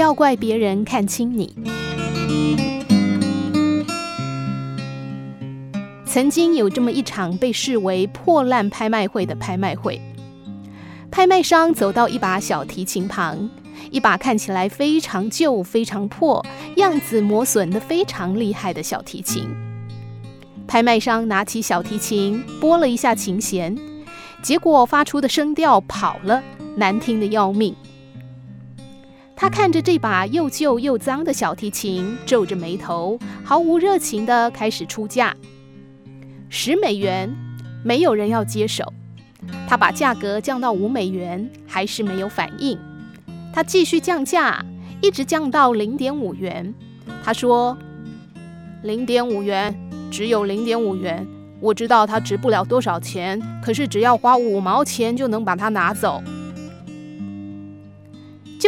要怪别人看轻你。曾经有这么一场被视为破烂拍卖会的拍卖会，拍卖商走到一把小提琴旁，一把看起来非常旧、非常破、样子磨损得非常厉害的小提琴。拍卖商拿起小提琴，拨了一下琴弦，结果发出的声调跑了，难听的要命。他看着这把又旧又脏的小提琴，皱着眉头，毫无热情地开始出价。十美元，没有人要接手。他把价格降到五美元，还是没有反应。他继续降价，一直降到零点五元。他说：“零点五元，只有零点五元。我知道它值不了多少钱，可是只要花五毛钱就能把它拿走。”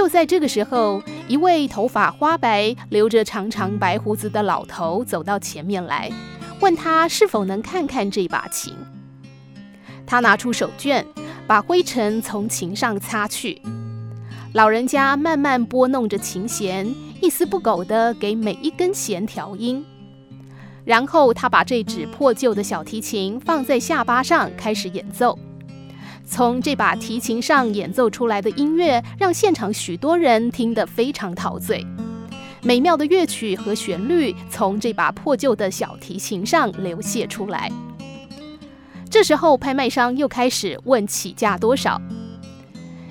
就在这个时候，一位头发花白、留着长长白胡子的老头走到前面来。问他是否能看看这把琴。他拿出手绢，把灰尘从琴上擦去。老人家慢慢拨弄着琴弦，一丝不苟地给每一根弦调音。然后他把这只破旧的小提琴放在下巴上，开始演奏。从这把提琴上演奏出来的音乐，让现场许多人听得非常陶醉。美妙的乐曲和旋律从这把破旧的小提琴上流泻出来。这时候，拍卖商又开始问起价多少。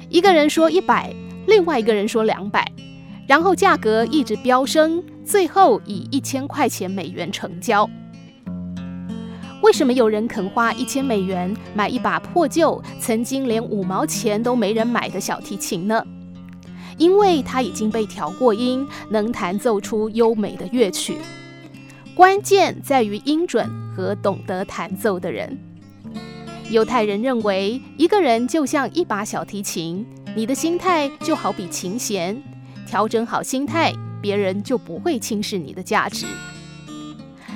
一个人说一百，另外一个人说两百，然后价格一直飙升，最后以一千块钱美元成交。为什么有人肯花一千美元买一把破旧、曾经连五毛钱都没人买的小提琴呢？因为它已经被调过音，能弹奏出优美的乐曲。关键在于音准和懂得弹奏的人。犹太人认为，一个人就像一把小提琴，你的心态就好比琴弦，调整好心态，别人就不会轻视你的价值。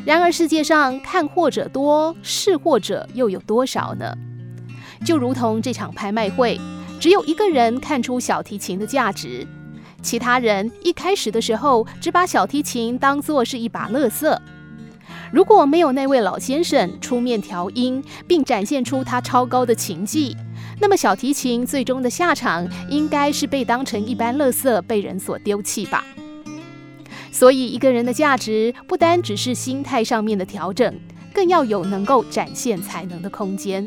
然而，世界上看货者多，识货者又有多少呢？就如同这场拍卖会。只有一个人看出小提琴的价值，其他人一开始的时候只把小提琴当作是一把垃圾。如果没有那位老先生出面调音，并展现出他超高的琴技，那么小提琴最终的下场应该是被当成一般垃圾被人所丢弃吧。所以，一个人的价值不单只是心态上面的调整，更要有能够展现才能的空间。